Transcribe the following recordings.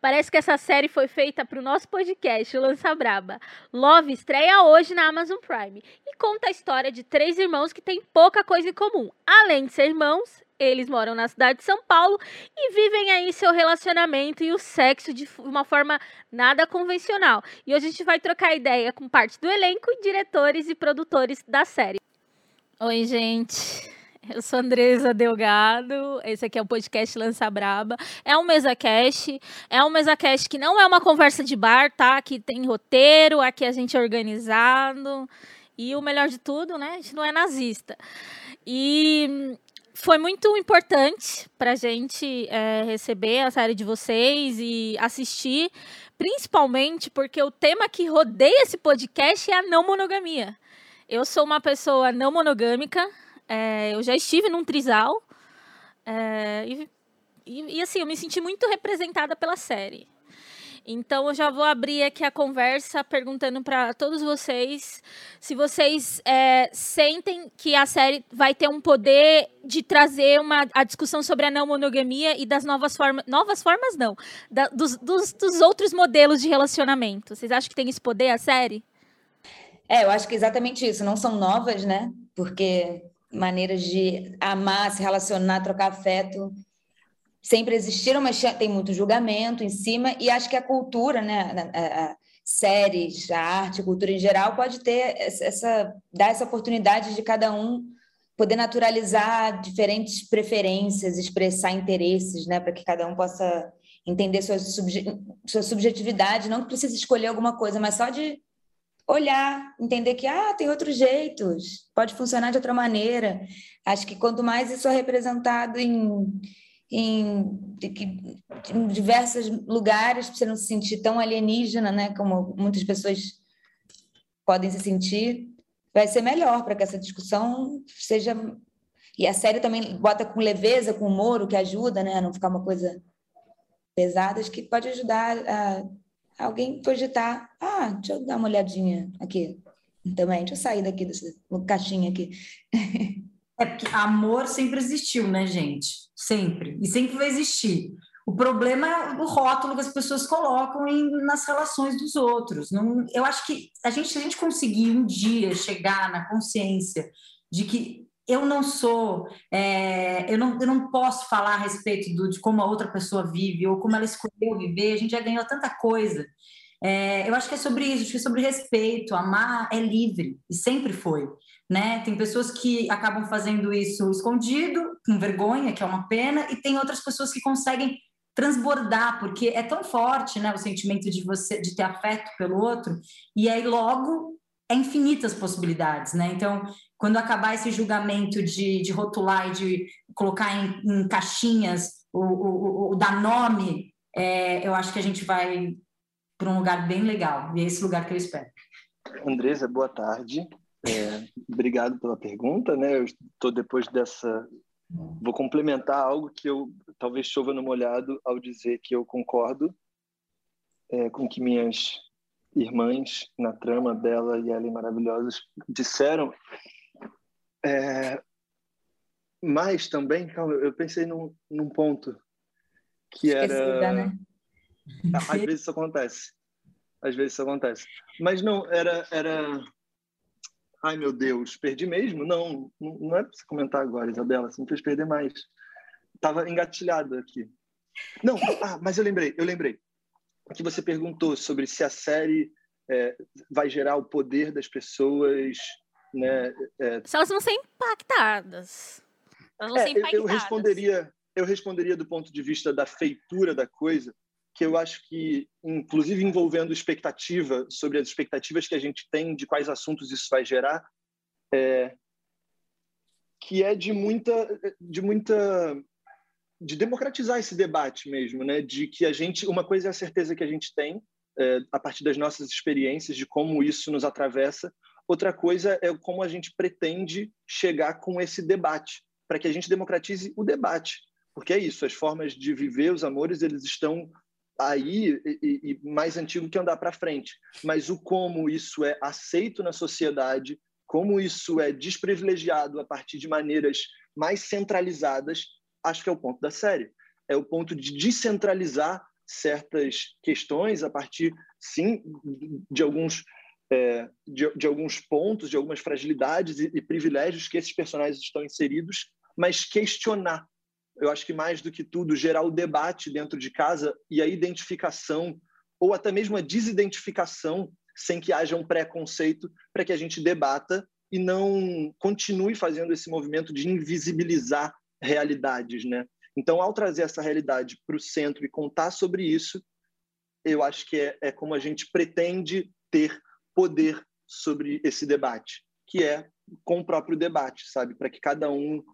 Parece que essa série foi feita para o nosso podcast, Lança Braba. Love estreia hoje na Amazon Prime e conta a história de três irmãos que têm pouca coisa em comum. Além de ser irmãos, eles moram na cidade de São Paulo e vivem aí seu relacionamento e o sexo de uma forma nada convencional. E hoje a gente vai trocar ideia com parte do elenco diretores e produtores da série. Oi, gente. Eu sou Andresa Delgado, esse aqui é o podcast Lança Braba. É um mesa cast, é um mesa cast que não é uma conversa de bar, tá? Aqui tem roteiro, aqui a gente é organizado. E o melhor de tudo, né? A gente não é nazista. E foi muito importante para a gente é, receber a série de vocês e assistir, principalmente porque o tema que rodeia esse podcast é a não monogamia. Eu sou uma pessoa não monogâmica, é, eu já estive num trisal. É, e, e, e, assim, eu me senti muito representada pela série. Então eu já vou abrir aqui a conversa perguntando para todos vocês se vocês é, sentem que a série vai ter um poder de trazer uma, a discussão sobre a não monogamia e das novas formas. Novas formas não. Da, dos, dos, dos outros modelos de relacionamento. Vocês acham que tem esse poder a série? É, eu acho que é exatamente isso. Não são novas, né? Porque maneiras de amar, se relacionar, trocar afeto, sempre existiram, mas tem muito julgamento em cima, e acho que a cultura, né, a, a, séries, a arte, a cultura em geral, pode ter essa, dar essa oportunidade de cada um poder naturalizar diferentes preferências, expressar interesses, né, para que cada um possa entender sua, subje sua subjetividade, não que precise escolher alguma coisa, mas só de olhar, entender que ah, tem outros jeitos, pode funcionar de outra maneira. Acho que quanto mais isso é representado em, em, em diversos lugares, para você não se sentir tão alienígena, né, como muitas pessoas podem se sentir, vai ser melhor para que essa discussão seja e a série também bota com leveza, com humor, o que ajuda, né, a não ficar uma coisa pesada, acho que pode ajudar a alguém cogitar, ah, deixa eu dar uma olhadinha aqui também, deixa eu sair daqui dessa caixinha aqui. É porque amor sempre existiu, né, gente? Sempre. E sempre vai existir. O problema é o rótulo que as pessoas colocam em, nas relações dos outros. Não, eu acho que a gente, se a gente conseguir um dia chegar na consciência de que eu não sou, é, eu, não, eu não posso falar a respeito do, de como a outra pessoa vive ou como ela escolheu viver, a gente já ganhou tanta coisa. É, eu acho que é sobre isso, acho que é sobre respeito, amar é livre, e sempre foi. Né? Tem pessoas que acabam fazendo isso escondido, com vergonha, que é uma pena, e tem outras pessoas que conseguem transbordar, porque é tão forte, né, o sentimento de você de ter afeto pelo outro, e aí logo é infinitas possibilidades, né? Então, quando acabar esse julgamento de, de rotular e de colocar em, em caixinhas o, o, o, dar nome, é, eu acho que a gente vai para um lugar bem legal. E é esse lugar que eu espero. Andresa, boa tarde. É, obrigado pela pergunta. Né? Eu estou depois dessa. Vou complementar algo que eu talvez chova no molhado ao dizer que eu concordo é, com que minhas irmãs na trama, Bela e Ellen maravilhosas, disseram é, mas também, calma, eu pensei num, num ponto que Esquecida, era. Né? Às vezes isso acontece. Às vezes isso acontece. Mas não, era. era... Ai, meu Deus, perdi mesmo? Não, não é para você comentar agora, Isabela, você não fez perder mais. Estava engatilhado aqui. Não, ah, mas eu lembrei, eu lembrei. Que você perguntou sobre se a série é, vai gerar o poder das pessoas né? É... Se elas vão ser impactadas. Elas vão é, ser impactadas. Eu responderia, eu responderia do ponto de vista da feitura da coisa, que eu acho que, inclusive envolvendo expectativa sobre as expectativas que a gente tem de quais assuntos isso vai gerar, é, que é de muita, de muita, de democratizar esse debate mesmo, né? De que a gente, uma coisa é a certeza que a gente tem é, a partir das nossas experiências de como isso nos atravessa, Outra coisa é como a gente pretende chegar com esse debate, para que a gente democratize o debate. Porque é isso, as formas de viver os amores, eles estão aí e, e mais antigo que andar para frente. Mas o como isso é aceito na sociedade, como isso é desprivilegiado a partir de maneiras mais centralizadas, acho que é o ponto da série. É o ponto de descentralizar certas questões a partir, sim, de alguns é, de, de, alguns pontos, de algumas fragilidades e, e, privilégios que esses personagens estão inseridos, mas questionar. Eu acho que mais do que tudo, gerar o debate dentro de casa e a identificação, ou até mesmo a desidentificação, sem que haja um preconceito, para que a gente debata e não continue fazendo esse movimento de invisibilizar realidades, né? Então, ao trazer essa realidade para o centro e contar sobre isso, eu acho que é, é como a gente pretende ter poder sobre esse debate, que é com o próprio debate, sabe? Para que cada um.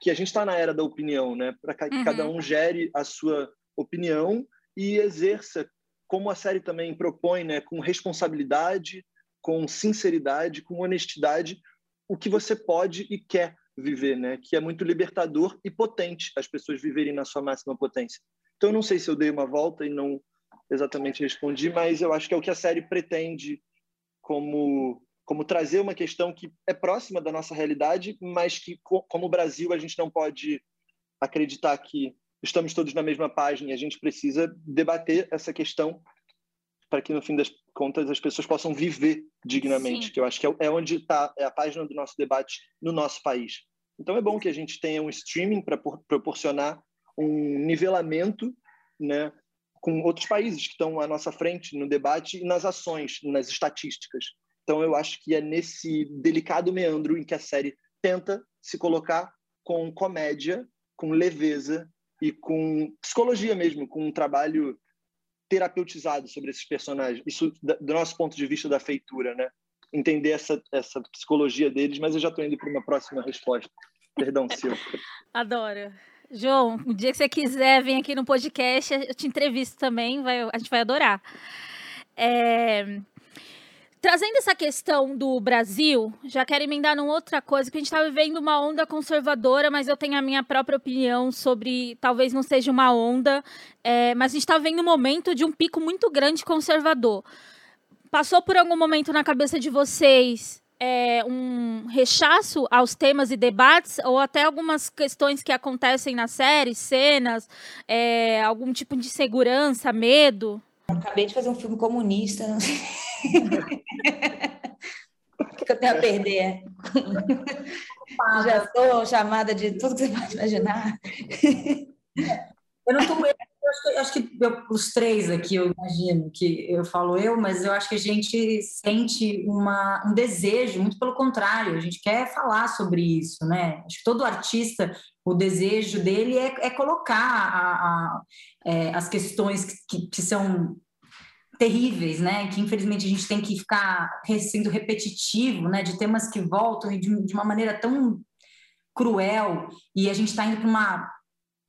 Que a gente está na era da opinião, né? Para que uhum. cada um gere a sua opinião e exerça, como a série também propõe, né? Com responsabilidade, com sinceridade, com honestidade, o que você pode e quer viver, né? Que é muito libertador e potente as pessoas viverem na sua máxima potência. Então, eu não sei se eu dei uma volta e não exatamente respondi, mas eu acho que é o que a série pretende como como trazer uma questão que é próxima da nossa realidade, mas que como Brasil a gente não pode acreditar que estamos todos na mesma página e a gente precisa debater essa questão para que no fim das contas as pessoas possam viver dignamente, Sim. que eu acho que é, é onde está é a página do nosso debate no nosso país. Então é bom que a gente tenha um streaming para proporcionar um nivelamento, né, com outros países que estão à nossa frente no debate e nas ações, nas estatísticas. Então, eu acho que é nesse delicado meandro em que a série tenta se colocar com comédia, com leveza e com psicologia mesmo, com um trabalho terapeutizado sobre esses personagens. Isso do nosso ponto de vista da feitura, né? Entender essa, essa psicologia deles, mas eu já estou indo para uma próxima resposta. Perdão, Silvia. Adoro. João, o dia que você quiser vir aqui no podcast, eu te entrevisto também, vai, a gente vai adorar. É... Trazendo essa questão do Brasil, já quero emendar numa outra coisa, que a gente está vivendo uma onda conservadora, mas eu tenho a minha própria opinião sobre, talvez não seja uma onda, é, mas a gente está vivendo um momento de um pico muito grande conservador. Passou por algum momento na cabeça de vocês é, um rechaço aos temas e debates, ou até algumas questões que acontecem na série, cenas, é, algum tipo de segurança, medo? acabei de fazer um filme comunista. o que eu tenho a perder? Já sou chamada de tudo que você pode imaginar. Eu não estou acho que, acho que eu, os três aqui, eu imagino que eu falo eu, mas eu acho que a gente sente uma, um desejo, muito pelo contrário, a gente quer falar sobre isso, né? Acho que todo artista, o desejo dele é, é colocar a, a, é, as questões que, que são terríveis, né? Que infelizmente a gente tem que ficar sendo repetitivo, né? De temas que voltam de, de uma maneira tão cruel e a gente está indo para uma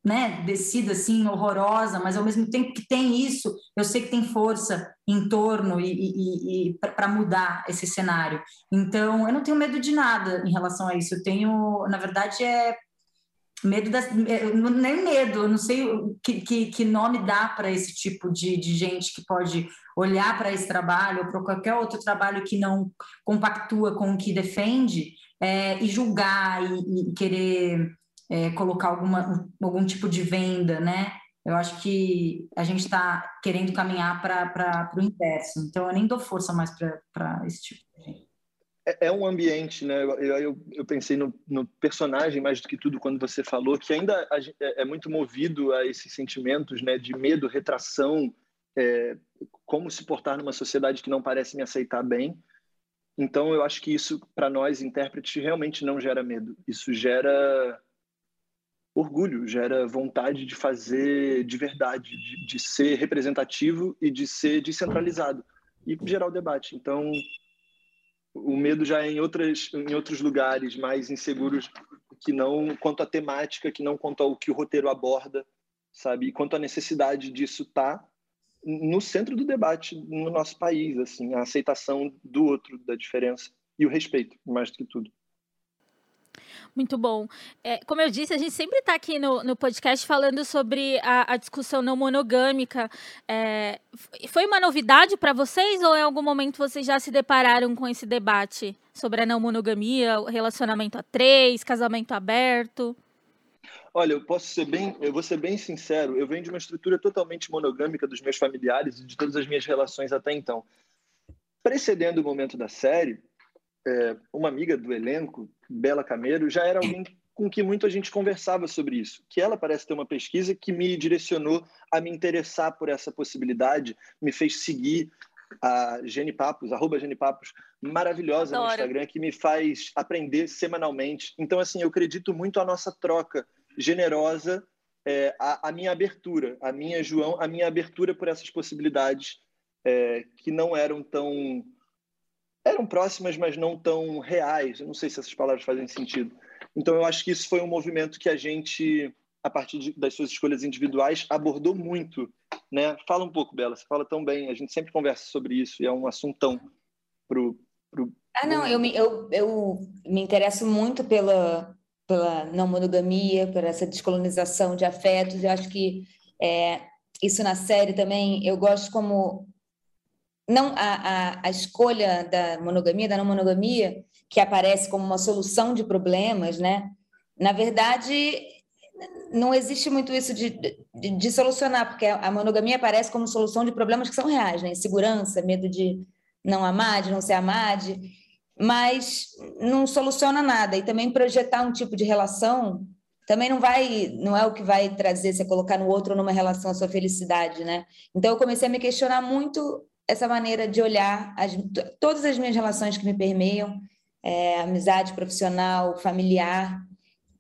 né, descida assim horrorosa, mas ao mesmo tempo que tem isso, eu sei que tem força em torno e, e, e para mudar esse cenário. Então, eu não tenho medo de nada em relação a isso. Eu tenho, na verdade, é medo das, é, nem medo, eu não sei que, que, que nome dá para esse tipo de, de gente que pode olhar para esse trabalho ou para qualquer outro trabalho que não compactua com o que defende é, e julgar e, e querer é, colocar alguma, algum tipo de venda, né? Eu acho que a gente está querendo caminhar para o inverso. Então, eu nem dou força mais para esse tipo de gente. É, é um ambiente, né? Eu, eu, eu pensei no, no, personagem mais do que tudo quando você falou, que ainda é, é muito movido a esses sentimentos né, de medo, retração, é, como se portar numa sociedade que não parece me aceitar bem. Então, eu acho que isso, para nós, intérpretes, realmente não gera medo. Isso gera orgulho, gera vontade de fazer de verdade, de, de, ser representativo e de ser descentralizado e gerar o debate. Então, o medo já é em, outras, em outros lugares mais inseguros que não quanto à temática, que não quanto ao que o roteiro aborda, sabe? E quanto à necessidade disso tá no centro do debate no nosso país, assim, a aceitação do outro, da diferença e o respeito, mais do que tudo. Muito bom. É, como eu disse, a gente sempre está aqui no, no podcast falando sobre a, a discussão não monogâmica. É, foi uma novidade para vocês ou em algum momento vocês já se depararam com esse debate sobre a não monogamia, relacionamento a três, casamento aberto? Olha, eu posso ser bem, eu vou ser bem sincero. Eu venho de uma estrutura totalmente monogâmica dos meus familiares e de todas as minhas relações até então. Precedendo o momento da série, é, uma amiga do elenco, Bela Cameiro, já era alguém com que muito a gente conversava sobre isso. Que ela parece ter uma pesquisa que me direcionou a me interessar por essa possibilidade, me fez seguir a Gene Papos, arroba Gene Papos, maravilhosa Adoro. no Instagram, que me faz aprender semanalmente. Então, assim, eu acredito muito a nossa troca generosa, é, a, a, minha abertura, a minha, João, a minha abertura por essas possibilidades é, que não eram tão eram próximas, mas não tão reais. Eu não sei se essas palavras fazem sentido. Então, eu acho que isso foi um movimento que a gente, a partir de, das suas escolhas individuais, abordou muito. Né? Fala um pouco, Bela, você fala tão bem, a gente sempre conversa sobre isso e é um assuntão pro, pro Ah, não, eu me, eu, eu me interesso muito pela, pela não monogamia, por essa descolonização de afetos. Eu acho que é, isso na série também, eu gosto como não a, a, a escolha da monogamia, da não monogamia, que aparece como uma solução de problemas, né? Na verdade, não existe muito isso de, de, de, solucionar, porque a monogamia aparece como solução de problemas que são reais, né? Insegurança, medo de não amar, de não ser amado, mas não soluciona nada. E também projetar um tipo de relação também não vai, não é o que vai trazer você colocar no outro numa relação a sua felicidade, né? Então eu comecei a me questionar muito essa maneira de olhar as, todas as minhas relações que me permeiam, é, amizade profissional, familiar,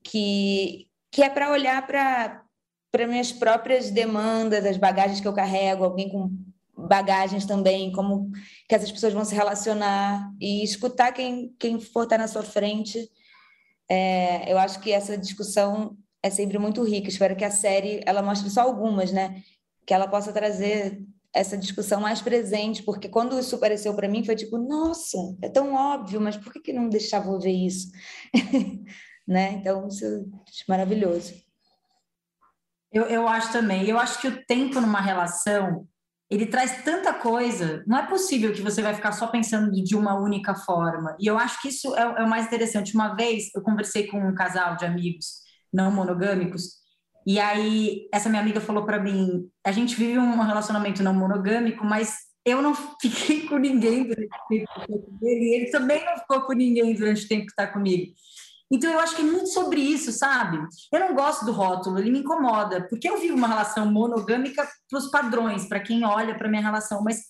que, que é para olhar para minhas próprias demandas, as bagagens que eu carrego, alguém com bagagens também, como que essas pessoas vão se relacionar e escutar quem, quem for estar na sua frente. É, eu acho que essa discussão é sempre muito rica. Espero que a série ela mostre só algumas, né? Que ela possa trazer essa discussão mais presente, porque quando isso apareceu para mim foi tipo, nossa, é tão óbvio, mas por que, que não deixava eu ver isso? né? Então, isso é maravilhoso. Eu, eu acho também. Eu acho que o tempo numa relação ele traz tanta coisa. Não é possível que você vai ficar só pensando de uma única forma. E eu acho que isso é, é o mais interessante. Uma vez eu conversei com um casal de amigos não monogâmicos e aí, essa minha amiga falou para mim: a gente vive um relacionamento não monogâmico, mas eu não fiquei com ninguém durante o tempo dele, e ele também não ficou com ninguém durante o tempo que está comigo. Então, eu acho que é muito sobre isso, sabe? Eu não gosto do rótulo, ele me incomoda, porque eu vivo uma relação monogâmica para os padrões, para quem olha para minha relação, mas,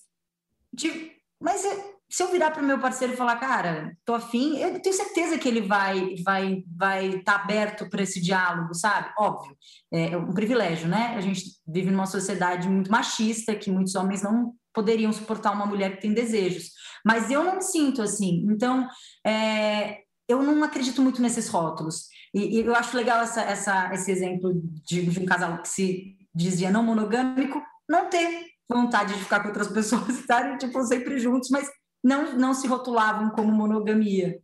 de, mas se eu virar para o meu parceiro e falar, cara, tô afim, eu tenho certeza que ele vai vai vai estar tá aberto para esse diálogo, sabe? Óbvio, é um privilégio, né? A gente vive numa sociedade muito machista, que muitos homens não poderiam suportar uma mulher que tem desejos. Mas eu não sinto assim. Então, é, eu não acredito muito nesses rótulos. E, e eu acho legal essa, essa, esse exemplo de, de um casal que se dizia não monogâmico, não ter vontade de ficar com outras pessoas, estarem tipo sempre juntos, mas não, não se rotulavam como monogamia.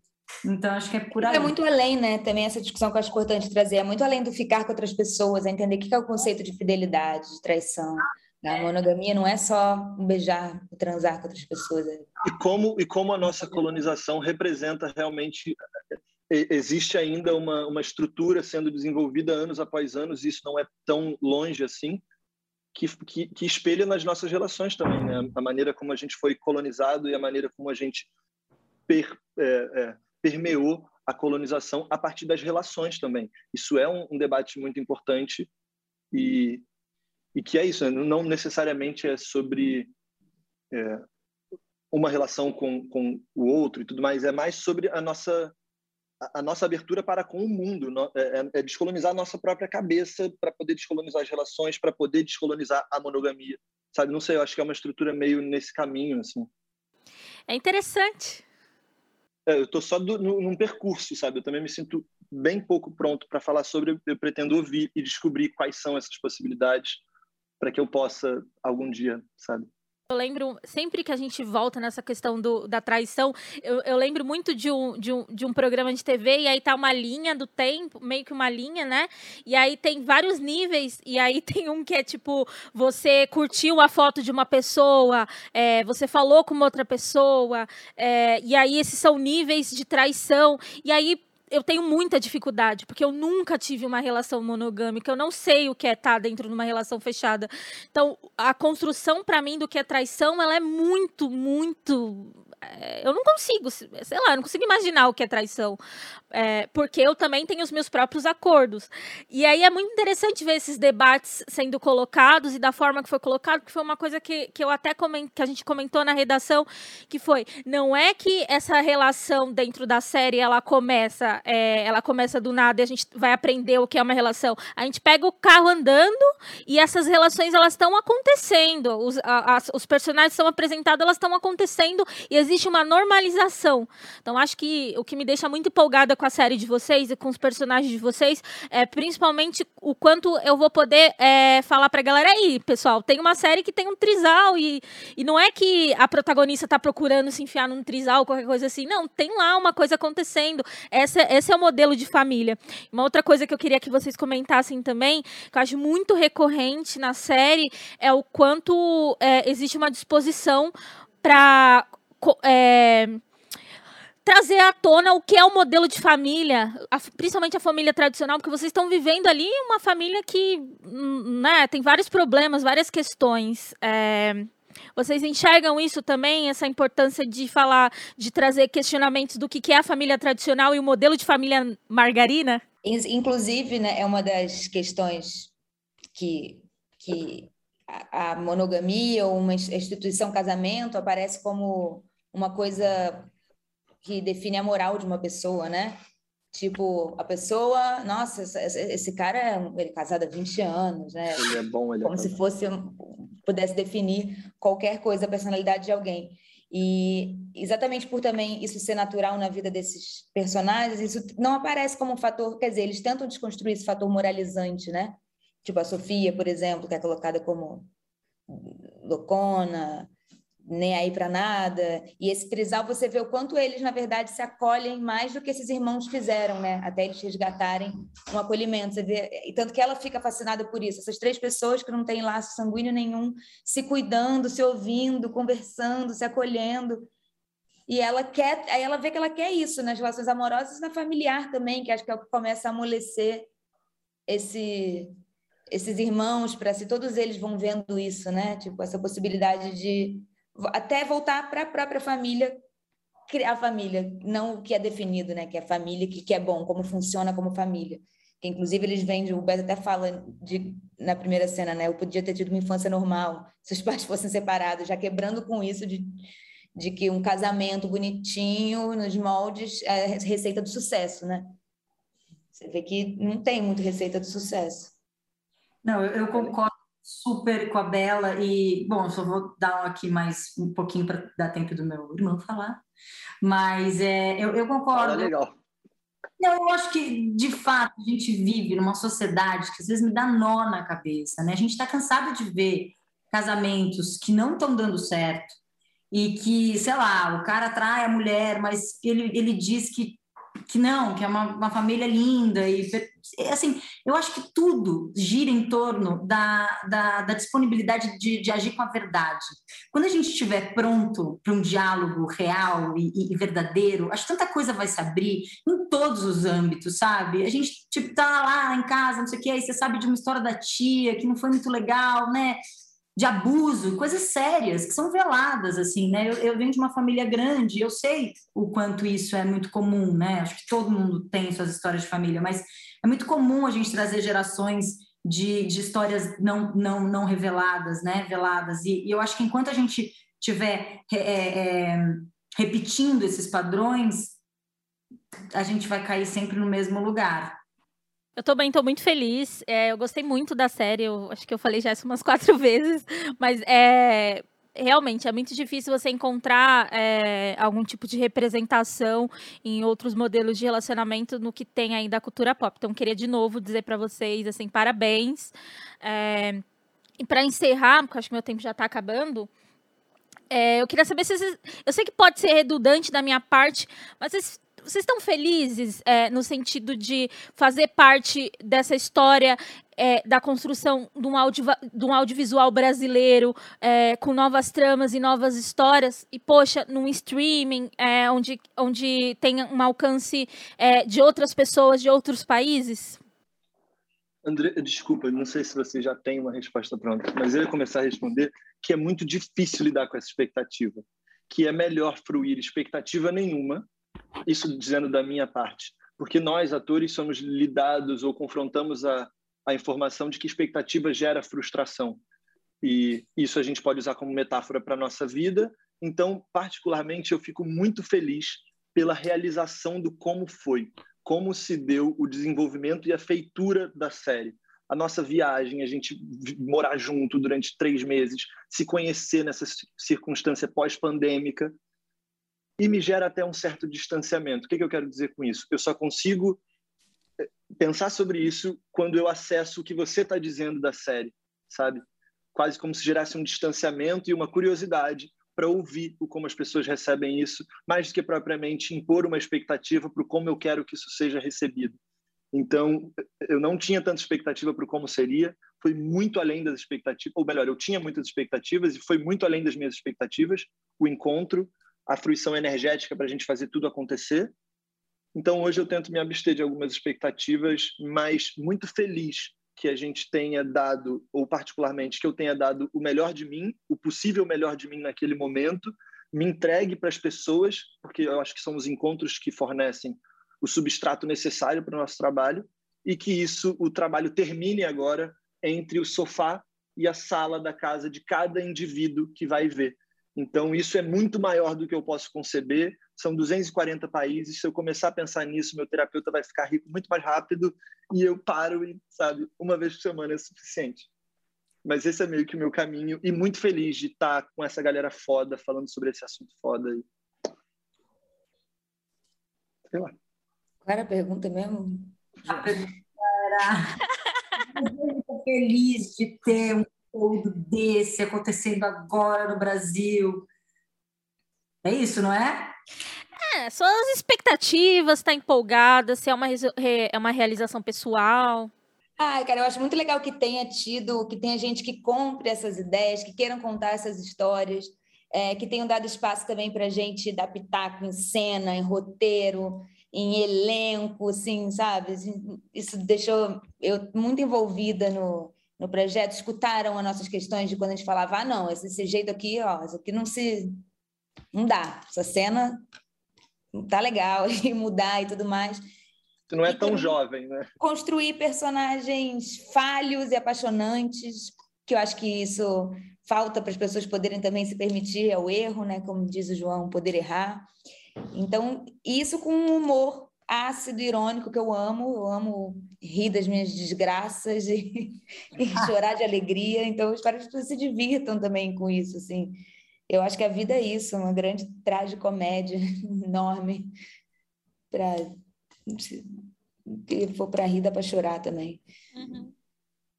Então, acho que é por aí. É muito além, né? Também essa discussão que eu acho importante trazer. É muito além do ficar com outras pessoas, é entender o que é o conceito de fidelidade, de traição. A monogamia não é só beijar e transar com outras pessoas. E como, e como a nossa colonização representa realmente. Existe ainda uma, uma estrutura sendo desenvolvida anos após anos, e isso não é tão longe assim, que, que, que espelha nas nossas relações também, né? A maneira como a gente foi colonizado e a maneira como a gente per, é, é, permeou a colonização a partir das relações também. Isso é um, um debate muito importante e, e que é isso, né? não necessariamente é sobre é, uma relação com, com o outro e tudo mais, é mais sobre a nossa a, nossa abertura para com o mundo, é, é, é descolonizar a nossa própria cabeça para poder descolonizar as relações, para poder descolonizar a monogamia, sabe? Não sei, eu acho que é uma estrutura meio nesse caminho, assim. É interessante. É, eu estou só do, no, num percurso, sabe? Eu também me sinto bem pouco pronto para falar sobre. Eu pretendo ouvir e descobrir quais são essas possibilidades para que eu possa algum dia, sabe? Eu lembro, sempre que a gente volta nessa questão do, da traição, eu, eu lembro muito de um, de, um, de um programa de TV, e aí tá uma linha do tempo, meio que uma linha, né? E aí tem vários níveis, e aí tem um que é tipo, você curtiu a foto de uma pessoa, é, você falou com uma outra pessoa, é, e aí esses são níveis de traição, e aí eu tenho muita dificuldade, porque eu nunca tive uma relação monogâmica, eu não sei o que é estar tá dentro de uma relação fechada. Então, a construção para mim do que é traição, ela é muito, muito é, eu não consigo, sei lá, eu não consigo imaginar o que é traição. É, porque eu também tenho os meus próprios acordos. E aí é muito interessante ver esses debates sendo colocados e da forma que foi colocado, que foi uma coisa que, que eu até coment, que a gente comentou na redação, que foi, não é que essa relação dentro da série ela começa, é, ela começa do nada e a gente vai aprender o que é uma relação. A gente pega o carro andando e essas relações elas estão acontecendo. Os, a, as, os personagens são apresentados, elas estão acontecendo e existe uma normalização. Então, acho que o que me deixa muito empolgada com a série de vocês e com os personagens de vocês é principalmente o quanto eu vou poder é, falar pra galera aí, pessoal. Tem uma série que tem um trisal e, e não é que a protagonista tá procurando se enfiar num trisal, qualquer coisa assim. Não, tem lá uma coisa acontecendo. Essa, esse é o modelo de família. Uma outra coisa que eu queria que vocês comentassem também, que eu acho muito recorrente na série, é o quanto é, existe uma disposição para é, trazer à tona o que é o modelo de família, a, principalmente a família tradicional, porque vocês estão vivendo ali uma família que hum, né, tem vários problemas, várias questões. É, vocês enxergam isso também, essa importância de falar, de trazer questionamentos do que é a família tradicional e o modelo de família margarina? Inclusive, né, é uma das questões que, que a monogamia ou uma instituição casamento aparece como uma coisa que define a moral de uma pessoa, né? Tipo, a pessoa, nossa, esse cara é ele é casado há 20 anos, né? Ele é bom, ele é Como é se fosse, pudesse definir qualquer coisa, a personalidade de alguém. E exatamente por também isso ser natural na vida desses personagens, isso não aparece como um fator, quer dizer, eles tentam desconstruir esse fator moralizante, né? Tipo a Sofia, por exemplo, que é colocada como loucona, nem aí para nada. E esse trisal você vê o quanto eles, na verdade, se acolhem mais do que esses irmãos fizeram, né? Até eles resgatarem um acolhimento. Você vê, e tanto que ela fica fascinada por isso. Essas três pessoas que não têm laço sanguíneo nenhum, se cuidando, se ouvindo, conversando, se acolhendo. E ela quer, aí ela vê que ela quer isso nas relações amorosas e na familiar também, que acho que é o que começa a amolecer esse esses irmãos para si, todos eles vão vendo isso, né? Tipo essa possibilidade de até voltar para a própria família, criar a família, não o que é definido, né? Que é família, que, que é bom, como funciona como família. Que, inclusive, eles vêm, o Beto até fala de, na primeira cena, né? Eu podia ter tido uma infância normal se os pais fossem separados, já quebrando com isso de, de que um casamento bonitinho, nos moldes, é receita do sucesso, né? Você vê que não tem muito receita do sucesso. Não, eu, eu concordo super com a Bela e, bom, só vou dar aqui mais um pouquinho para dar tempo do meu irmão falar, mas é, eu, eu concordo. legal. Eu acho que, de fato, a gente vive numa sociedade que às vezes me dá nó na cabeça, né? A gente está cansado de ver casamentos que não estão dando certo e que, sei lá, o cara atrai a mulher, mas ele, ele diz que que não, que é uma, uma família linda e assim, eu acho que tudo gira em torno da, da, da disponibilidade de, de, agir com a verdade. Quando a gente estiver pronto para um diálogo real e, e, verdadeiro, acho que tanta coisa vai se abrir em todos os âmbitos, sabe? A gente tipo tá lá em casa, não sei o que, aí você sabe de uma história da tia que não foi muito legal, né? De abuso, coisas sérias que são veladas, assim, né? Eu, eu, venho de uma família grande, eu sei o quanto isso é muito comum, né? Acho que todo mundo tem suas histórias de família, mas é muito comum a gente trazer gerações de, de histórias não, não, não reveladas, né? Veladas. E, e eu acho que enquanto a gente tiver é, é, repetindo esses padrões, a gente vai cair sempre no mesmo lugar. Eu também estou muito feliz. É, eu gostei muito da série. Eu acho que eu falei já isso umas quatro vezes. Mas é, realmente é muito difícil você encontrar é, algum tipo de representação em outros modelos de relacionamento no que tem aí da cultura pop. Então, queria de novo dizer para vocês, assim, parabéns. É, e para encerrar, porque acho que meu tempo já está acabando, é, eu queria saber se vocês. Eu sei que pode ser redundante da minha parte, mas vocês vocês estão felizes é, no sentido de fazer parte dessa história é, da construção de um, audio, de um audiovisual brasileiro é, com novas tramas e novas histórias. E, poxa, num streaming é, onde, onde tem um alcance é, de outras pessoas de outros países? André, desculpa, não sei se você já tem uma resposta pronta, mas eu ia começar a responder que é muito difícil lidar com essa expectativa, que é melhor fruir expectativa nenhuma, isso dizendo da minha parte, porque nós, atores, somos lidados ou confrontamos a, a informação de que expectativa gera frustração. E isso a gente pode usar como metáfora para a nossa vida. Então, particularmente, eu fico muito feliz pela realização do como foi como se deu o desenvolvimento e a feitura da série. A nossa viagem, a gente morar junto durante três meses, se conhecer nessa circunstância pós-pandêmica, e me gera até um certo distanciamento. O que, que eu quero dizer com isso? Eu só consigo eh, pensar sobre isso quando eu acesso o que você está dizendo da série, sabe? Quase como se gerasse um distanciamento e uma curiosidade para ouvir o como as pessoas recebem isso, mais do que propriamente impor uma expectativa para como eu quero que isso seja recebido. Então, eu não tinha tanta expectativa para como seria, foi muito além das expectativas, ou melhor, eu tinha muitas expectativas e foi muito além das minhas expectativas o encontro, a fruição energética para a gente fazer tudo acontecer. Então, hoje eu tento me abster de algumas expectativas, mas muito feliz que a gente tenha dado, ou particularmente que eu tenha dado o melhor de mim, o possível melhor de mim naquele momento, me entregue para as pessoas, porque eu acho que são os encontros que fornecem o substrato necessário para o nosso trabalho, e que isso, o trabalho termine agora entre o sofá e a sala da casa de cada indivíduo que vai ver. Então, isso é muito maior do que eu posso conceber. São 240 países. Se eu começar a pensar nisso, meu terapeuta vai ficar rico muito mais rápido e eu paro e, sabe, uma vez por semana é suficiente. Mas esse é meio que o meu caminho e muito feliz de estar com essa galera foda falando sobre esse assunto foda. Sei lá. Qual era a pergunta mesmo? A pergunta era... Eu estou feliz de ter um conteúdo desse acontecendo agora no Brasil. É isso, não é? É, suas expectativas, está empolgada, se é uma, é uma realização pessoal. Ah, cara, eu acho muito legal que tenha tido, que tenha gente que compre essas ideias, que queiram contar essas histórias, é, que tenham dado espaço também para a gente dar pitaco em cena, em roteiro, em elenco, assim, sabe? Isso deixou eu muito envolvida no, no projeto escutaram as nossas questões de quando a gente falava, ah, não, esse, esse jeito aqui, ó, isso aqui não se. não dá. Essa cena não tá legal, e mudar e tudo mais. Você não é tão jovem, né? Construir personagens falhos e apaixonantes, que eu acho que isso falta para as pessoas poderem também se permitir ao erro, né? Como diz o João, poder errar. Então, isso com humor ácido, irônico, que eu amo. Eu amo rir das minhas desgraças e, e chorar de alegria. Então, eu espero que pessoas se divirtam também com isso, assim. Eu acho que a vida é isso, uma grande tragicomédia enorme. Pra, se for para rir, dá para chorar também. Uhum.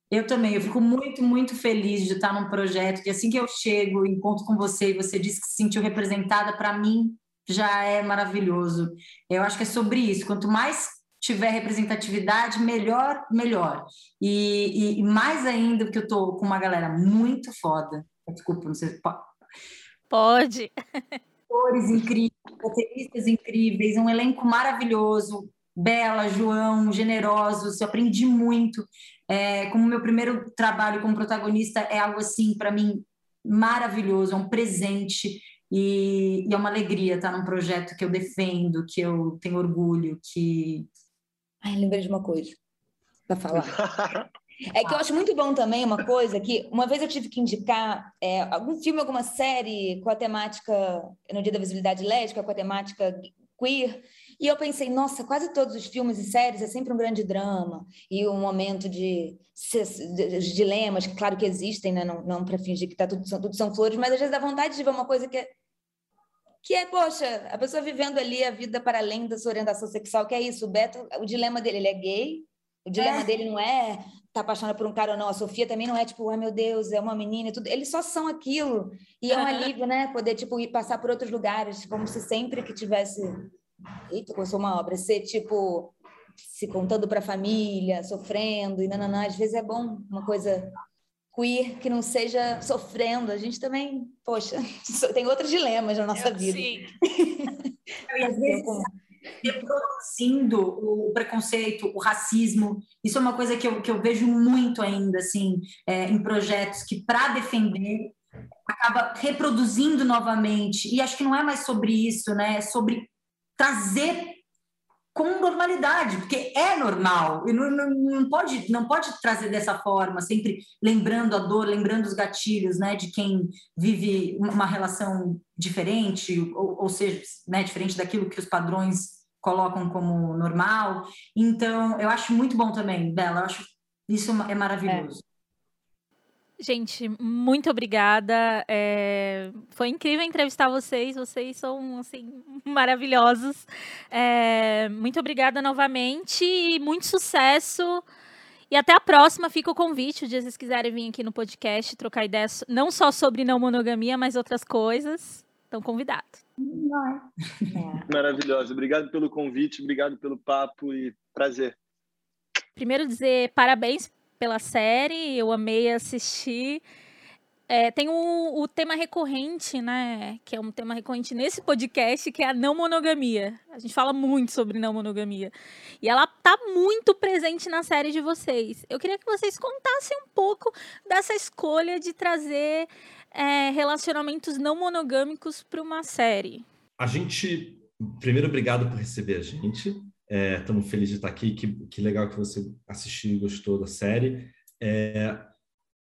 Eu também, eu fico muito, muito feliz de estar num projeto que assim que eu chego, encontro com você e você disse que se sentiu representada, para mim já é maravilhoso. Eu acho que é sobre isso. Quanto mais tiver representatividade, melhor, melhor. E, e, mais ainda, porque eu tô com uma galera muito foda. Desculpa, não sei se pode. Pode. Atores incríveis, roteiristas incríveis, um elenco maravilhoso. Bela, João, generosos, eu aprendi muito. É, como meu primeiro trabalho como protagonista é algo assim, para mim, maravilhoso, é um presente. E, e, é uma alegria estar num projeto que eu defendo, que eu tenho orgulho, que. Ai, lembrei de uma coisa para falar. É que eu acho muito bom também uma coisa que uma vez eu tive que indicar é, algum filme, alguma série com a temática no Dia da Visibilidade Lésbica, com a temática queer, e eu pensei, nossa, quase todos os filmes e séries é sempre um grande drama e um momento de, de, de dilemas, claro que existem, né? não, não para fingir que tá tudo, são, tudo são flores, mas às vezes dá vontade de ver uma coisa que é que é, poxa, a pessoa vivendo ali a vida para além da sua orientação sexual, que é isso. O Beto, o dilema dele, ele é gay, o dilema é. dele não é tá apaixonado por um cara ou não. A Sofia também não é tipo, ai meu Deus, é uma menina e tudo. Eles só são aquilo. E é um alívio, né? Poder, tipo, ir passar por outros lugares, como se sempre que tivesse. Eita, começou uma obra. Ser, tipo, se contando para a família, sofrendo e nananã. Às vezes é bom uma coisa queer que não seja sofrendo. A gente também, poxa, tem outros dilemas na nossa Eu, vida. Sim. às vezes reproduzindo o preconceito, o racismo. Isso é uma coisa que eu, que eu vejo muito ainda, assim, é, em projetos que, para defender, acaba reproduzindo novamente. E acho que não é mais sobre isso, né? É sobre trazer com normalidade, porque é normal, e não, não, não, pode, não pode trazer dessa forma, sempre lembrando a dor, lembrando os gatilhos, né, de quem vive uma relação diferente, ou, ou seja, né, diferente daquilo que os padrões colocam como normal. Então, eu acho muito bom também, Bela, eu acho isso é maravilhoso. É. Gente, muito obrigada. É... Foi incrível entrevistar vocês. Vocês são assim maravilhosos. É... Muito obrigada novamente e muito sucesso. E até a próxima. Fica o convite, o dia vocês quiserem vir aqui no podcast trocar ideias não só sobre não monogamia, mas outras coisas. Estão convidados. É. Maravilhosa. Obrigado pelo convite, obrigado pelo papo e prazer. Primeiro dizer parabéns pela série, eu amei assistir. É, tem o, o, tema recorrente, né? Que é um tema recorrente nesse podcast, que é a não monogamia. A gente fala muito sobre não monogamia. E ela tá muito presente na série de vocês. Eu queria que vocês contassem um pouco dessa escolha de trazer é, relacionamentos não monogâmicos para uma série. A gente. Primeiro, obrigado por receber a gente. Estamos é, felizes de estar aqui. Que, que legal que você assistiu e gostou da série. É,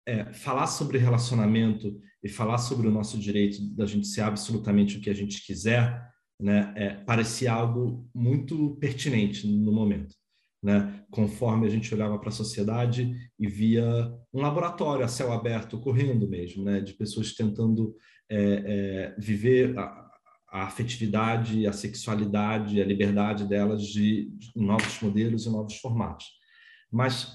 é, falar sobre relacionamento e falar sobre o nosso direito da gente ser absolutamente o que a gente quiser, né, é, parecia algo muito pertinente no momento. Né? Conforme a gente olhava para a sociedade e via um laboratório a céu aberto ocorrendo mesmo, né? de pessoas tentando é, é, viver a, a afetividade, a sexualidade, a liberdade delas de, novos modelos e novos formatos. Mas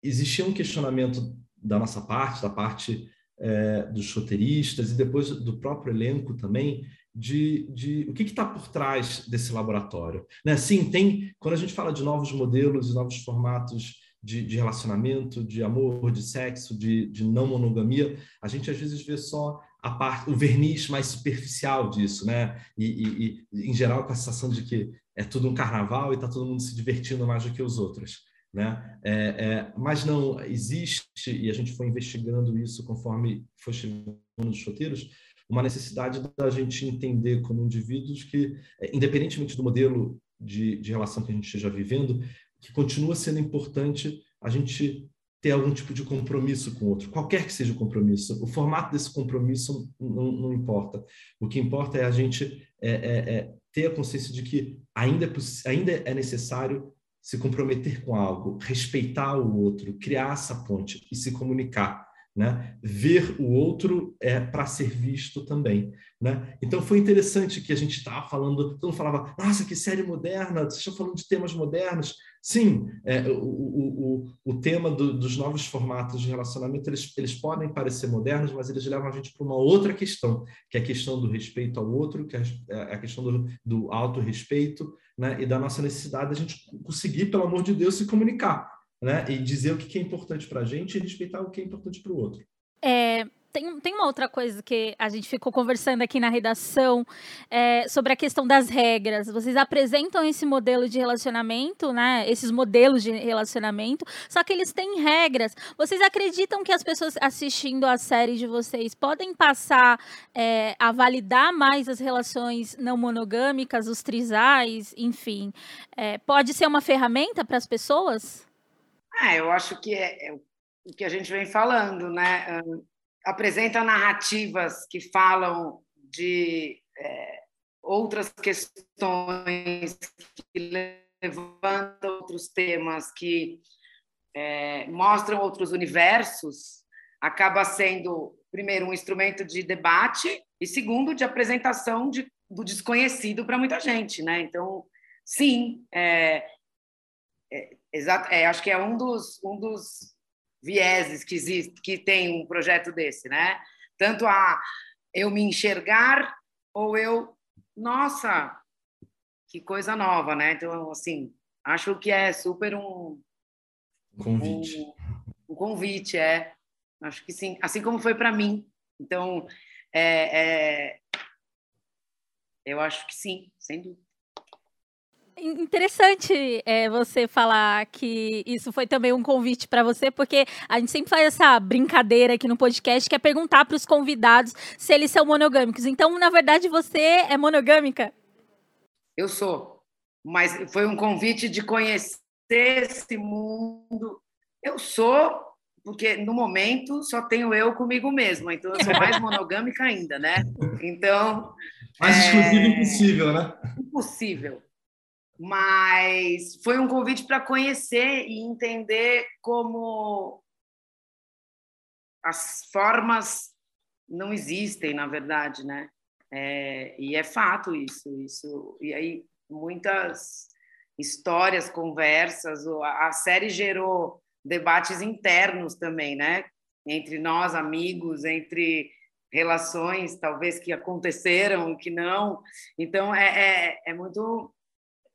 existia um questionamento da nossa parte, da parte é, dos roteiristas e depois do próprio elenco também, de, de o que está por trás desse laboratório. Né? Sim, tem, quando a gente fala de novos modelos e novos formatos de, de, relacionamento, de amor, de sexo, de, de não monogamia, a gente às vezes vê só a parte, o verniz mais superficial disso, né? E, e, e, em geral com a sensação de que é tudo um carnaval e está todo mundo se divertindo mais do que os outros, né? É, é, mas não existe e a gente foi investigando isso conforme foi chegando nos choteiros uma necessidade da gente entender como indivíduos que, é, independentemente do modelo de, de relação que a gente esteja vivendo, que continua sendo importante a gente ter algum tipo de compromisso com o outro, qualquer que seja o compromisso. O formato desse compromisso não, não importa. O que importa é a gente é, é, é ter a consciência de que ainda é, ainda é necessário se comprometer com algo, respeitar o outro, criar essa ponte e se comunicar. Né? Ver o outro é para ser visto também. Né? Então foi interessante que a gente estava falando, todo mundo falava, nossa, que série moderna, vocês estão falando de temas modernos. Sim, é, o, o, o, o tema do, dos novos formatos de relacionamento, eles, eles podem parecer modernos, mas eles levam a gente para uma outra questão, que é a questão do respeito ao outro, que é a é questão do, do autorrespeito, né? e da nossa necessidade de a gente conseguir, pelo amor de Deus, se comunicar né? E dizer o que é importante para a gente e respeitar o que é importante para o outro. É, tem, tem uma outra coisa que a gente ficou conversando aqui na redação é, sobre a questão das regras. Vocês apresentam esse modelo de relacionamento, né? Esses modelos de relacionamento, só que eles têm regras. Vocês acreditam que as pessoas assistindo a série de vocês podem passar é, a validar mais as relações não monogâmicas, os trisais, enfim? É, pode ser uma ferramenta para as pessoas? Ah, eu acho que é, é, o que a gente vem falando, né? Apresenta narrativas que falam de é, outras questões, que levantam outros temas, que é, mostram outros universos, acaba sendo, primeiro, um instrumento de debate e, segundo, de apresentação de, do desconhecido para muita gente, né? Então, sim, é, exato, é, acho que é um dos, um dos vieses que existe, que tem um projeto desse, né? Tanto a eu me enxergar ou eu, nossa, que coisa nova, né? Então, assim, acho que é super um convite. Um, um convite, é. Acho que sim. Assim como foi para mim. Então, é, é, eu acho que sim, sem dúvida. Interessante é, você falar que isso foi também um convite para você, porque a gente sempre faz essa brincadeira aqui no podcast, que é perguntar para os convidados se eles são monogâmicos. Então, na verdade, você é monogâmica? Eu sou, mas foi um convite de conhecer esse mundo. Eu sou, porque no momento só tenho eu comigo mesma, então eu sou mais monogâmica ainda, né? Então. Mais é... exclusivo impossível, né? Impossível mas foi um convite para conhecer e entender como as formas não existem, na verdade, né? É, e é fato isso, isso. E aí muitas histórias, conversas, a, série gerou debates internos também, né? Entre nós, amigos, entre relações, talvez que aconteceram, que não. Então é, é, é muito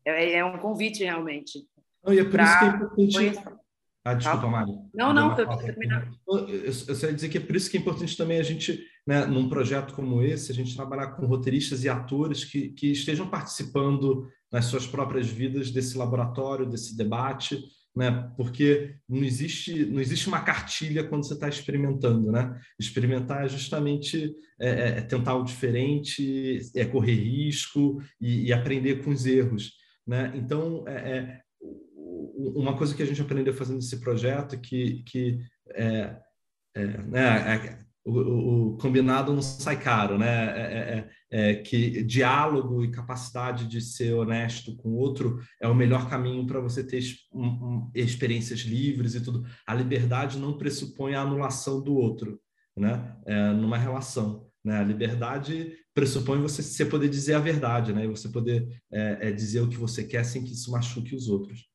é, é um convite realmente. Não, e é por isso que é importante. Ah, desculpa, Mari. Não, não, eu terminando. Eu, eu, eu só ia dizer que é por isso que é importante também a gente, né, num projeto como esse, a gente trabalhar com roteiristas e atores que, que estejam participando nas suas próprias vidas desse laboratório, desse debate, né? Porque não existe não existe uma cartilha quando você está experimentando, né? Experimentar é justamente é, é, é tentar o diferente, é correr risco e, e aprender com os erros. Né? Então, é, é, uma coisa que a gente aprendeu fazendo esse projeto que, que é, é né, é, o, o, combinado não sai caro, né? É, é, é, que diálogo e capacidade de ser honesto com o outro é o melhor caminho para você ter um, um, experiências livres e tudo. A liberdade não pressupõe a anulação do outro, né? numa relação. Né? A liberdade pressupõe você, você poder dizer a verdade, né? E você poder é, é, dizer o que você quer sem que isso machuque os outros.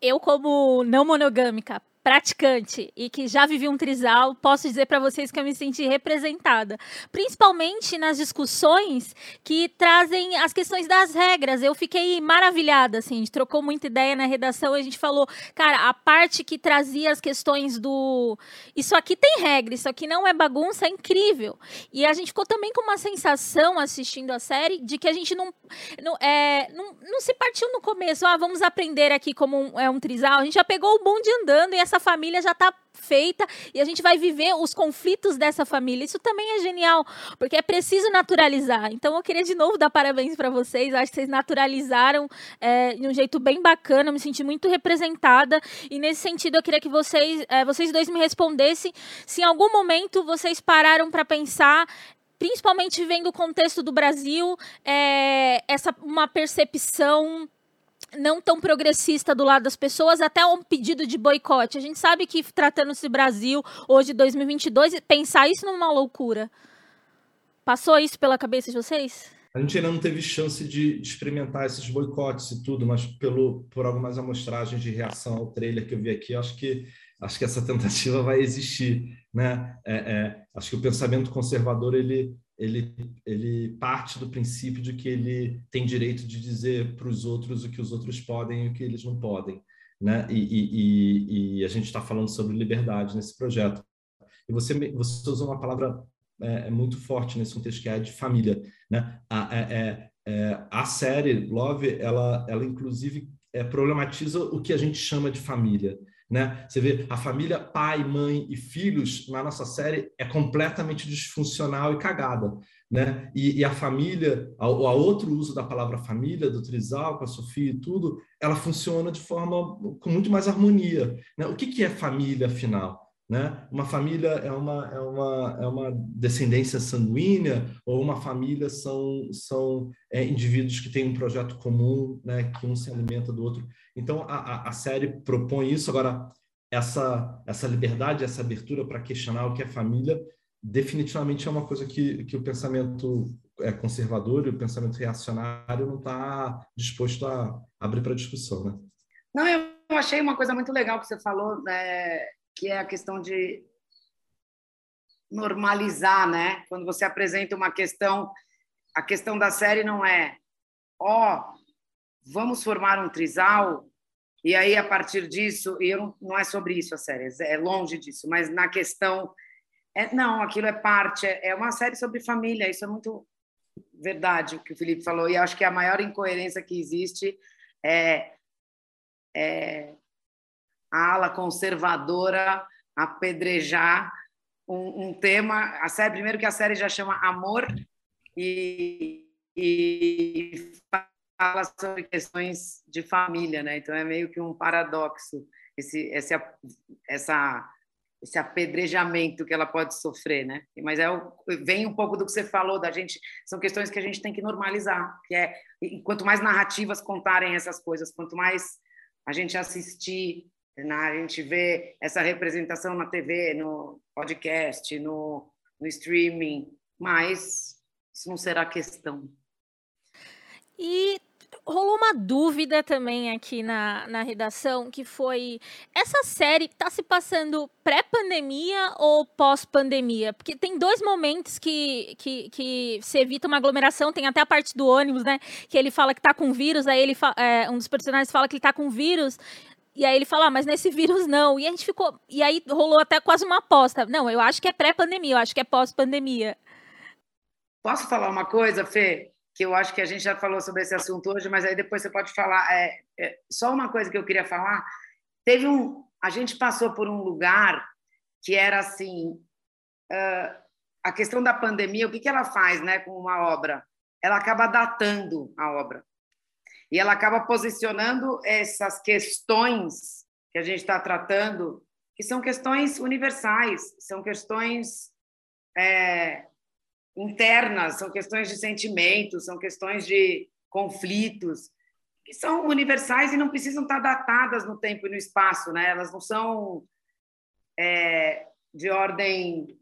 Eu, como não monogâmica, praticante e que já vivi um trisal, posso dizer para vocês que eu me senti representada, principalmente nas discussões que trazem as questões das regras. Eu fiquei maravilhada, assim, a gente trocou muita ideia na redação, a gente falou, cara, a parte que trazia as questões do isso aqui tem regra, isso aqui não é bagunça, é incrível. E a gente ficou também com uma sensação assistindo a série de que a gente não não, é, não, não se partiu no começo, ah, vamos aprender aqui como um, é um trisal. A gente já pegou o bonde andando e essa essa família já está feita e a gente vai viver os conflitos dessa família. Isso também é genial, porque é preciso naturalizar. Então eu queria de novo dar parabéns para vocês. Acho que vocês naturalizaram é, de um jeito bem bacana. Eu me senti muito representada e nesse sentido eu queria que vocês, é, vocês dois me respondessem se em algum momento vocês pararam para pensar principalmente vendo o contexto do Brasil, é, essa uma percepção não tão progressista do lado das pessoas, até um pedido de boicote. A gente sabe que, tratando-se Brasil, hoje, 2022, pensar isso numa loucura. Passou isso pela cabeça de vocês? A gente ainda não teve chance de, de experimentar esses boicotes e tudo, mas pelo, por algumas amostragens de reação ao trailer que eu vi aqui, acho que, acho que essa tentativa vai existir. Né? É, é, acho que o pensamento conservador ele, ele, ele parte do princípio de que ele tem direito de dizer para os outros o que os outros podem e o que eles não podem. Né? E, e, e a gente está falando sobre liberdade nesse projeto. E você, você usou uma palavra é, é, muito forte nesse contexto, que é a de família. Né? A, é, é, é a série Love, ela, ela inclusive é, problematiza o que a gente chama de família. Né? Você vê a família pai, mãe e filhos na nossa série é completamente disfuncional e cagada. Né? E, e a família, a, a, outro uso da palavra família, do Trizal, com a Sofia e tudo, ela funciona de forma com muito mais harmonia. Né? O que, que é família, afinal? Né? Uma família é uma, é, uma, é uma descendência sanguínea ou uma família são, são é, indivíduos que têm um projeto comum, né? que um se alimenta do outro. Então, a, a série propõe isso. Agora, essa, essa liberdade, essa abertura para questionar o que é família, definitivamente é uma coisa que, que o pensamento é, conservador e o pensamento reacionário não está disposto a abrir para discussão. Né? Não, eu achei uma coisa muito legal que você falou, né? que é a questão de normalizar, né? Quando você apresenta uma questão, a questão da série não é, ó, oh, vamos formar um trisal e aí a partir disso e eu não, não é sobre isso a série é longe disso mas na questão é, não aquilo é parte é, é uma série sobre família isso é muito verdade o que o Felipe falou e acho que a maior incoerência que existe é, é a ala conservadora apedrejar um, um, tema. A série, primeiro que a série já chama Amor e, e fala sobre questões de família, né? Então é meio que um paradoxo esse, esse essa esse apedrejamento que ela pode sofrer, né? Mas é o, vem um pouco do que você falou da gente, são questões que a gente tem que normalizar, que é quanto mais narrativas contarem essas coisas, quanto mais a gente assistir a gente vê essa representação na TV, no podcast, no, no streaming, mas isso não será questão. E rolou uma dúvida também aqui na, na redação, que foi essa série está se passando pré-pandemia ou pós-pandemia? Porque tem dois momentos que, que, que se evita uma aglomeração, tem até a parte do ônibus, né? Que ele fala que está com vírus, aí ele é, um dos personagens fala que ele está com vírus, e aí ele falou, ah, mas nesse vírus não. E a gente ficou. E aí rolou até quase uma aposta. Não, eu acho que é pré-pandemia, eu acho que é pós-pandemia. Posso falar uma coisa, Fê? Que eu acho que a gente já falou sobre esse assunto hoje, mas aí depois você pode falar. É, é, só uma coisa que eu queria falar. Teve um. A gente passou por um lugar que era assim. Uh, a questão da pandemia, o que, que ela faz né, com uma obra? Ela acaba datando a obra e ela acaba posicionando essas questões que a gente está tratando, que são questões universais, são questões é, internas, são questões de sentimentos, são questões de conflitos, que são universais e não precisam estar datadas no tempo e no espaço, né? Elas não são é, de ordem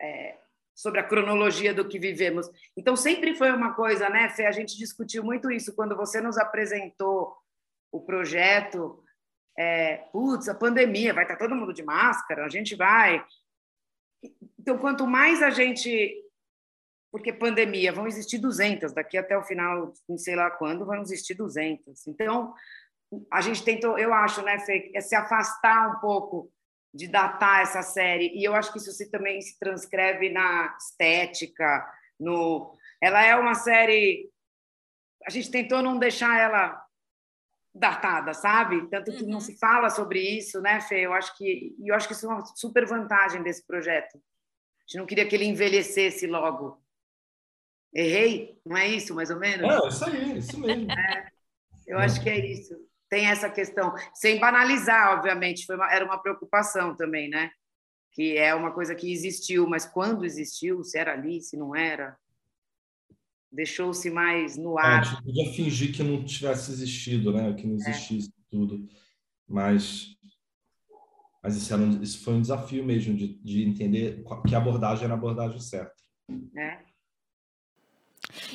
é, sobre a cronologia do que vivemos. Então, sempre foi uma coisa, né, Fê? A gente discutiu muito isso quando você nos apresentou o projeto. É, Putz, a pandemia, vai estar todo mundo de máscara, a gente vai. Então, quanto mais a gente. Porque pandemia, vão existir 200, daqui até o final, não sei lá quando, vão existir 200. Então, a gente tentou, eu acho, né, Fê, é se afastar um pouco de datar essa série. E eu acho que isso se, também se transcreve na estética no ela é uma série a gente tentou não deixar ela datada sabe? Tanto que uhum. não se fala sobre isso né Fê? Eu acho que eu acho que isso é uma super vantagem desse projeto. A gente não queria que ele envelhecesse logo errei não é isso mais ou menos é isso aí isso mesmo é, eu acho que é isso tem essa questão, sem banalizar, obviamente, foi uma, era uma preocupação também, né? Que é uma coisa que existiu, mas quando existiu, se era ali, se não era, deixou-se mais no é, ar. É, a gente podia fingir que não tivesse existido, né? Que não é. existisse é. tudo, mas mas isso, um, isso foi um desafio mesmo de, de entender que a abordagem era a abordagem certa. É.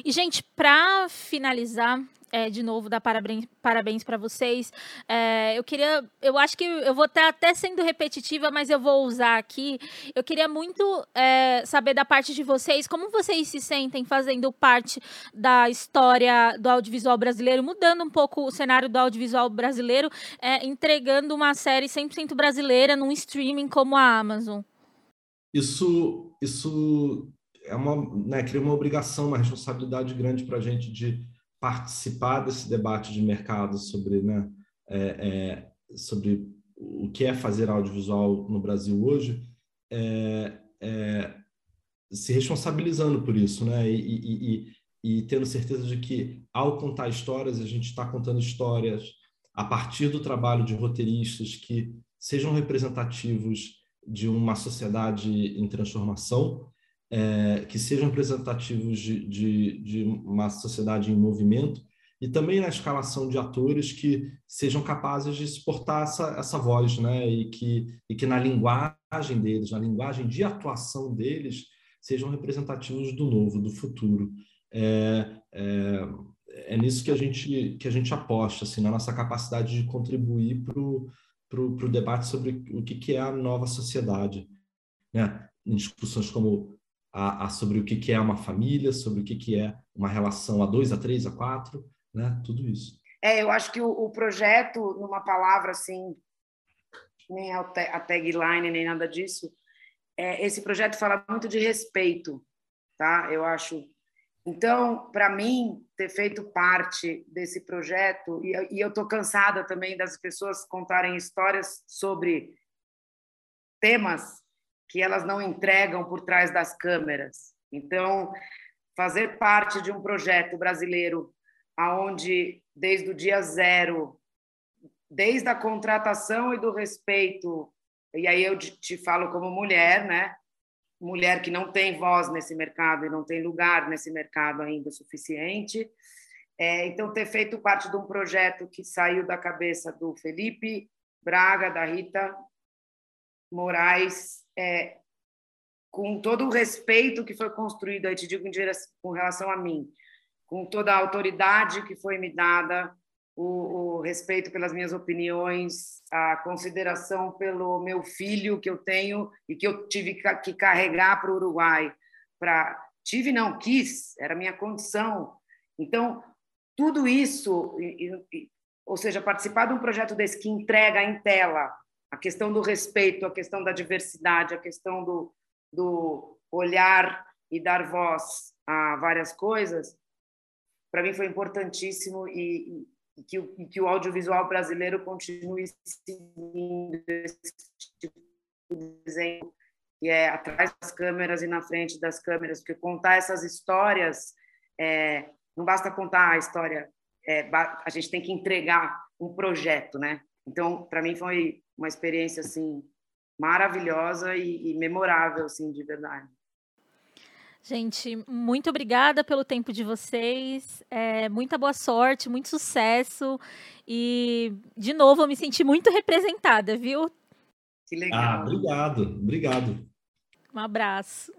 E, gente, para finalizar, é, de novo dar parabéns, para vocês. É, eu queria, eu acho que eu vou estar até sendo repetitiva, mas eu vou usar aqui. Eu queria muito é, saber da parte de vocês como vocês se sentem fazendo parte da história do audiovisual brasileiro, mudando um pouco o cenário do audiovisual brasileiro, é, entregando uma série 100% brasileira num streaming como a Amazon. Isso, isso é uma, né, cria uma obrigação, uma responsabilidade grande para a gente de participar desse debate de mercado sobre, né, é, é, sobre o que é fazer audiovisual no Brasil hoje, é, é se responsabilizando por isso, né, e, e, e, e, tendo certeza de que ao contar histórias a gente está contando histórias a partir do trabalho de roteiristas que sejam representativos de uma sociedade em transformação é, que sejam representativos de, de, de, uma sociedade em movimento e também na escalação de atores que sejam capazes de exportar essa, essa voz, né? E que, e que na linguagem deles, na linguagem de atuação deles, sejam representativos do novo, do futuro. É, é, é nisso que a gente que a gente aposta, assim, na nossa capacidade de contribuir para o debate sobre o que, que é a nova sociedade, né? Em discussões como a, a, sobre o que, que é uma família, sobre o que, que é uma relação a dois, a três, a quatro, né? Tudo isso. É, eu acho que o, o projeto, numa palavra assim, nem a, a tagline, nem nada disso, é, esse projeto fala muito de respeito, tá? Eu acho. Então, para mim, ter feito parte desse projeto, e, e eu estou cansada também das pessoas contarem histórias sobre temas que elas não entregam por trás das câmeras. Então, fazer parte de um projeto brasileiro aonde desde o dia zero, desde a contratação e do respeito, e aí eu te falo como mulher, né? Mulher que não tem voz nesse mercado e não tem lugar nesse mercado ainda suficiente. É, então, ter feito parte de um projeto que saiu da cabeça do Felipe Braga, da Rita Moraes, é, com todo o respeito que foi construído, aí te digo direção, com relação a mim, com toda a autoridade que foi me dada, o, o, respeito pelas minhas opiniões, a consideração pelo meu filho que eu tenho e que eu tive que carregar para o Uruguai. Para tive não quis, era minha condição. Então tudo isso, ou seja, participar de um projeto desse que entrega em tela a questão do respeito, a questão da diversidade, a questão do, do olhar e dar voz a várias coisas, para mim foi importantíssimo e, e, que o, e, que o, audiovisual brasileiro continue seguindo esse tipo de desenho que é atrás das câmeras e na frente das câmeras, porque contar essas histórias é, não basta contar a história, é, a gente tem que entregar um projeto, né? Então, para mim foi uma experiência assim maravilhosa e, e memorável, assim, de verdade. Gente, muito obrigada pelo tempo de vocês. É, muita boa sorte, muito sucesso. E, de novo, eu me senti muito representada, viu? Que legal. Ah, obrigado, obrigado. Um abraço.